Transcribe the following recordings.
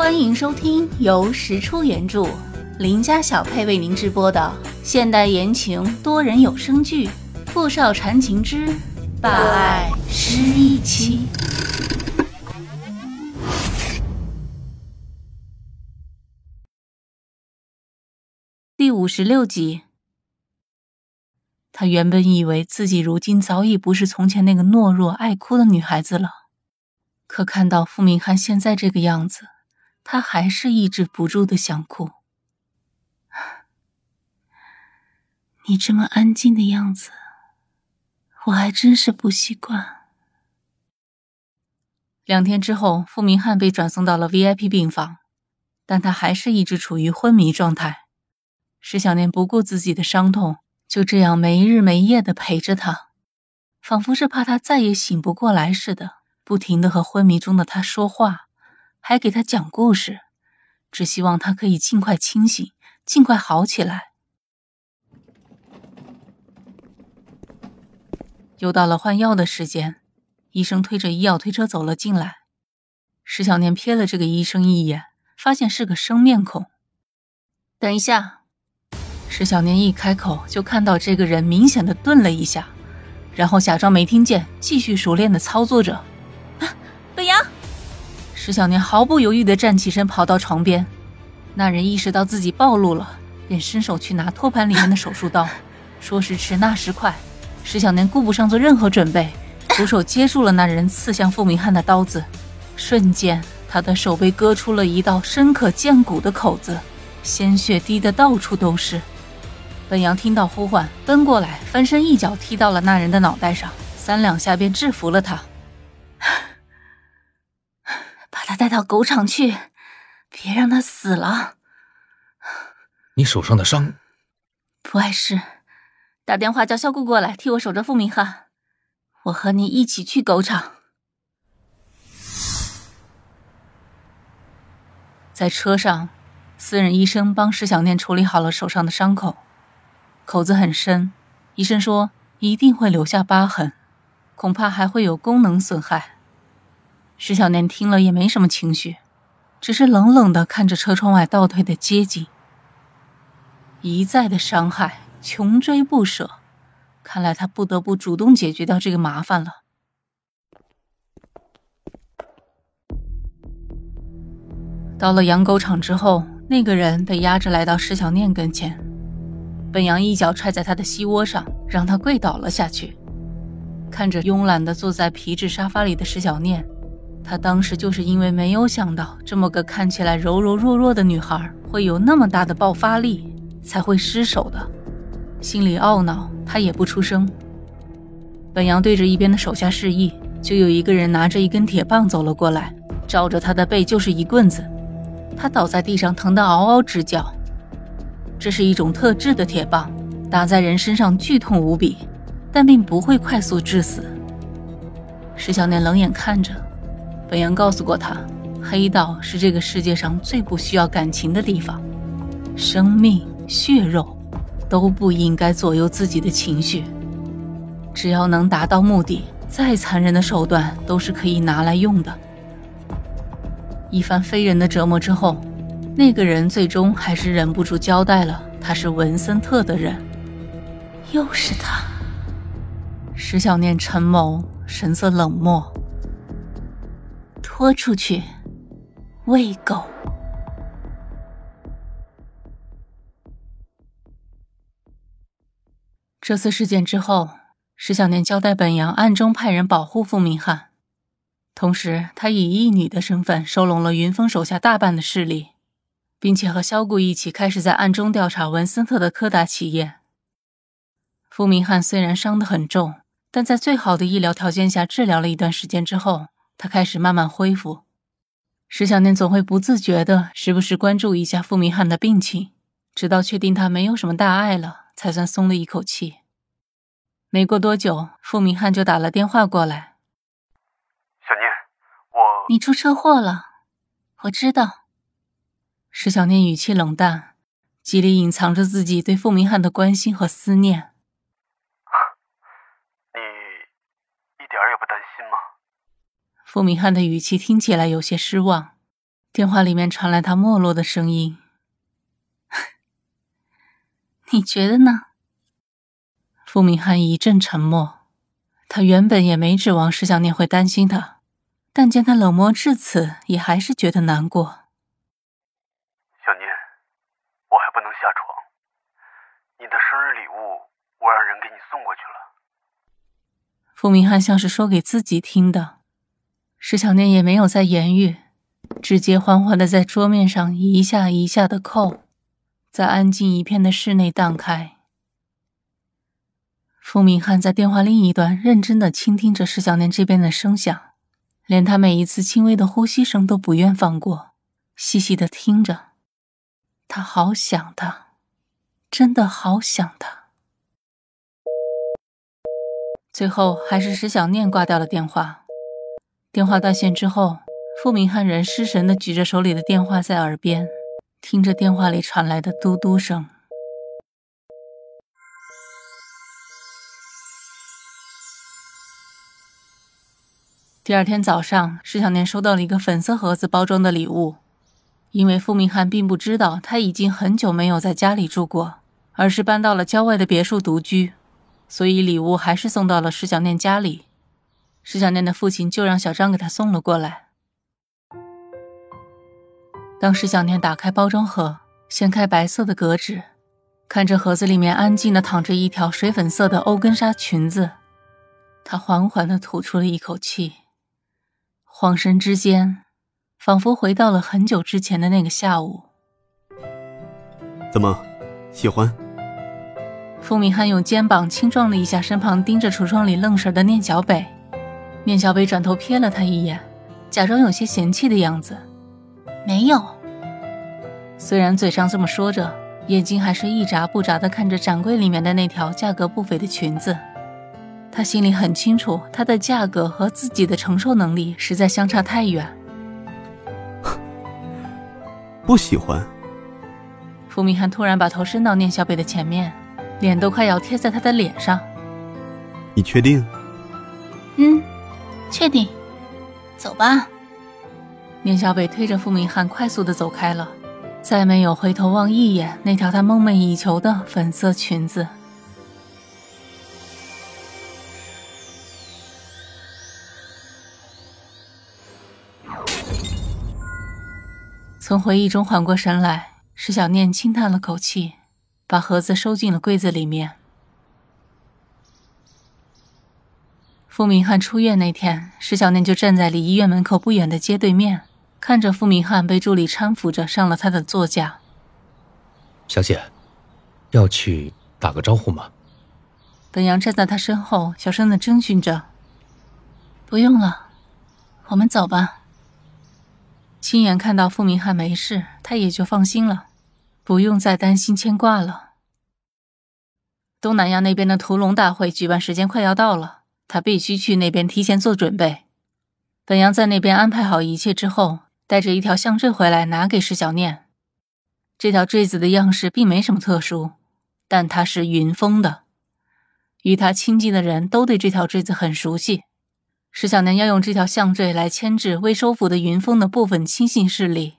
欢迎收听由石出原著、林家小配为您直播的现代言情多人有声剧《富少缠情之霸爱失忆妻》第五十六集。他原本以为自己如今早已不是从前那个懦弱爱哭的女孩子了，可看到傅明翰现在这个样子。他还是抑制不住的想哭。你这么安静的样子，我还真是不习惯。两天之后，傅明翰被转送到了 VIP 病房，但他还是一直处于昏迷状态。石小念不顾自己的伤痛，就这样没日没夜的陪着他，仿佛是怕他再也醒不过来似的，不停的和昏迷中的他说话。还给他讲故事，只希望他可以尽快清醒，尽快好起来。又到了换药的时间，医生推着医药推车走了进来。石小念瞥了这个医生一眼，发现是个生面孔。等一下，石小念一开口就看到这个人明显的顿了一下，然后假装没听见，继续熟练的操作着。石小年毫不犹豫地站起身，跑到床边。那人意识到自己暴露了，便伸手去拿托盘里面的手术刀。说时迟，那时快，石小年顾不上做任何准备，徒手接住了那人刺向傅明翰的刀子。瞬间，他的手被割出了一道深可见骨的口子，鲜血滴得到处都是。本阳听到呼唤，奔过来，翻身一脚踢到了那人的脑袋上，三两下便制服了他。带到狗场去，别让他死了。你手上的伤，不碍事。打电话叫肖顾过来替我守着傅明翰，我和你一起去狗场。在车上，私人医生帮石小念处理好了手上的伤口，口子很深，医生说一定会留下疤痕，恐怕还会有功能损害。石小念听了也没什么情绪，只是冷冷的看着车窗外倒退的街景。一再的伤害，穷追不舍，看来他不得不主动解决掉这个麻烦了。到了养狗场之后，那个人被压着来到石小念跟前，本阳一脚踹在他的膝窝上，让他跪倒了下去，看着慵懒的坐在皮质沙发里的石小念。他当时就是因为没有想到这么个看起来柔柔弱弱的女孩会有那么大的爆发力，才会失手的，心里懊恼，他也不出声。本阳对着一边的手下示意，就有一个人拿着一根铁棒走了过来，照着他的背就是一棍子，他倒在地上，疼得嗷嗷直叫。这是一种特制的铁棒，打在人身上剧痛无比，但并不会快速致死。石小念冷眼看着。本阳告诉过他，黑道是这个世界上最不需要感情的地方，生命、血肉都不应该左右自己的情绪。只要能达到目的，再残忍的手段都是可以拿来用的。一番非人的折磨之后，那个人最终还是忍不住交代了，他是文森特的人。又是他。石小念沉眸，神色冷漠。拖出去，喂狗。这次事件之后，石小念交代本阳暗中派人保护傅明翰，同时他以义女的身份收拢了云峰手下大半的势力，并且和萧顾一起开始在暗中调查文森特的柯达企业。傅明翰虽然伤得很重，但在最好的医疗条件下治疗了一段时间之后。他开始慢慢恢复，石小念总会不自觉的时不时关注一下傅明翰的病情，直到确定他没有什么大碍了，才算松了一口气。没过多久，傅明翰就打了电话过来：“小念，我……你出车祸了，我知道。”石小念语气冷淡，极力隐藏着自己对傅明翰的关心和思念。傅明翰的语气听起来有些失望，电话里面传来他没落的声音：“ 你觉得呢？”傅明翰一阵沉默。他原本也没指望石小念会担心他，但见他冷漠至此，也还是觉得难过。小念，我还不能下床。你的生日礼物，我让人给你送过去了。傅明翰像是说给自己听的，石小念也没有再言语，直接缓缓的在桌面上一下一下的扣，在安静一片的室内荡开。傅明翰在电话另一端认真的倾听着石小念这边的声响，连他每一次轻微的呼吸声都不愿放过，细细的听着。他好想他，真的好想他。最后还是石小念挂掉了电话。电话断线之后，傅明翰仍失神的举着手里的电话在耳边，听着电话里传来的嘟嘟声。第二天早上，石小念收到了一个粉色盒子包装的礼物。因为傅明翰并不知道他已经很久没有在家里住过，而是搬到了郊外的别墅独居，所以礼物还是送到了石小念家里。石小念的父亲就让小张给他送了过来。当石小念打开包装盒，掀开白色的格纸，看着盒子里面安静的躺着一条水粉色的欧根纱裙子，他缓缓的吐出了一口气。恍神之间，仿佛回到了很久之前的那个下午。怎么，喜欢？傅明翰用肩膀轻撞了一下身旁盯着橱窗里愣神的念小北，念小北转头瞥了他一眼，假装有些嫌弃的样子。没有。虽然嘴上这么说着，眼睛还是一眨不眨的看着展柜里面的那条价格不菲的裙子。他心里很清楚，它的价格和自己的承受能力实在相差太远。不喜欢。傅明翰突然把头伸到念小北的前面，脸都快要贴在他的脸上。你确定？嗯，确定。走吧。宁小北推着傅明翰快速的走开了，再没有回头望一眼那条他梦寐以求的粉色裙子。从回忆中缓过神来，石小念轻叹了口气，把盒子收进了柜子里面。傅明翰出院那天，石小念就站在离医院门口不远的街对面，看着傅明翰被助理搀扶着上了他的座驾。小姐，要去打个招呼吗？本阳站在他身后，小声的征询着：“不用了，我们走吧。”亲眼看到傅明翰没事，他也就放心了，不用再担心牵挂了。东南亚那边的屠龙大会举办时间快要到了，他必须去那边提前做准备。本阳在那边安排好一切之后，带着一条项坠回来，拿给石小念。这条坠子的样式并没什么特殊，但它是云峰的，与他亲近的人都对这条坠子很熟悉。石小念要用这条项坠来牵制未收服的云峰的部分亲信势力。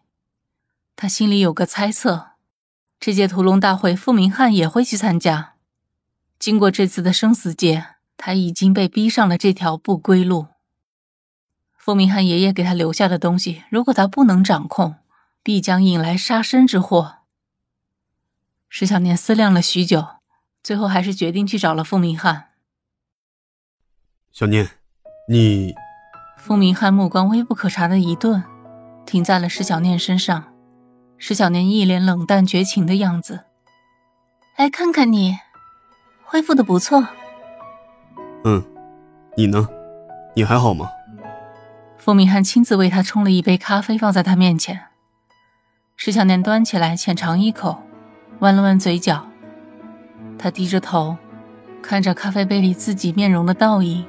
他心里有个猜测：这届屠龙大会，傅明翰也会去参加。经过这次的生死劫，他已经被逼上了这条不归路。傅明翰爷爷给他留下的东西，如果他不能掌控，必将引来杀身之祸。石小念思量了许久，最后还是决定去找了傅明翰。小念。你，傅明翰目光微不可察的一顿，停在了石小念身上。石小念一脸冷淡绝情的样子。来看看你，恢复的不错。嗯，你呢？你还好吗？傅明翰亲自为他冲了一杯咖啡，放在他面前。石小念端起来浅尝一口，弯了弯嘴角。他低着头，看着咖啡杯里自己面容的倒影。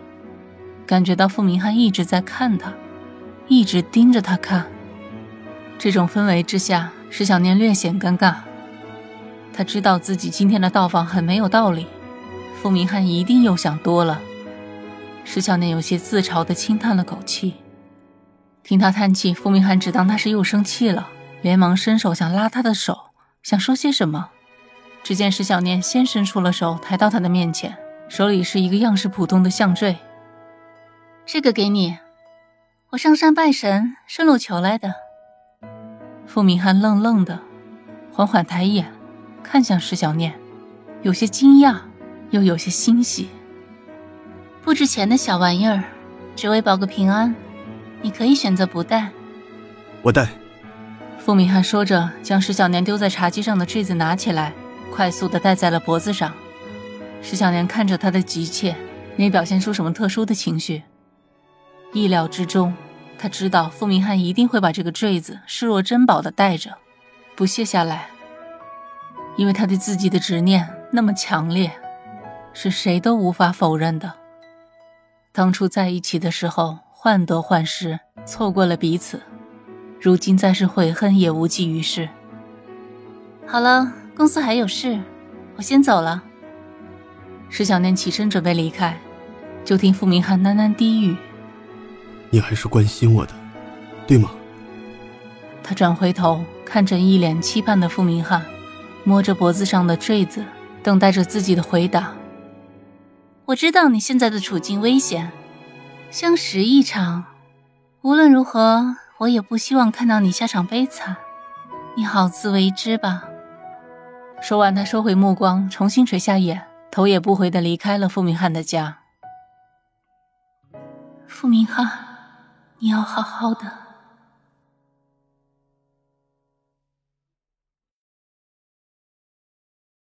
感觉到傅明翰一直在看他，一直盯着他看。这种氛围之下，石小念略显尴尬。他知道自己今天的到访很没有道理，傅明翰一定又想多了。石小念有些自嘲的轻叹了口气。听他叹气，傅明翰只当他是又生气了，连忙伸手想拉他的手，想说些什么。只见石小念先伸出了手，抬到他的面前，手里是一个样式普通的项坠。这个给你，我上山拜神，顺路求来的。傅明翰愣愣的，缓缓抬眼，看向石小念，有些惊讶，又有些欣喜。不值钱的小玩意儿，只为保个平安，你可以选择不戴。我戴。傅明翰说着，将石小年丢在茶几上的坠子拿起来。快速的戴在了脖子上，石小年看着他的急切，没表现出什么特殊的情绪。意料之中，他知道傅明翰一定会把这个坠子视若珍宝的戴着，不卸下来，因为他对自己的执念那么强烈，是谁都无法否认的。当初在一起的时候患得患失，错过了彼此，如今再是悔恨也无济于事。好了。公司还有事，我先走了。石小念起身准备离开，就听傅明翰喃喃低语：“你还是关心我的，对吗？”他转回头看着一脸期盼的傅明翰，摸着脖子上的坠子，等待着自己的回答。我知道你现在的处境危险，相识一场，无论如何，我也不希望看到你下场悲惨，你好自为之吧。说完，他收回目光，重新垂下眼，头也不回的离开了傅明翰的家。傅明翰，你要好好的。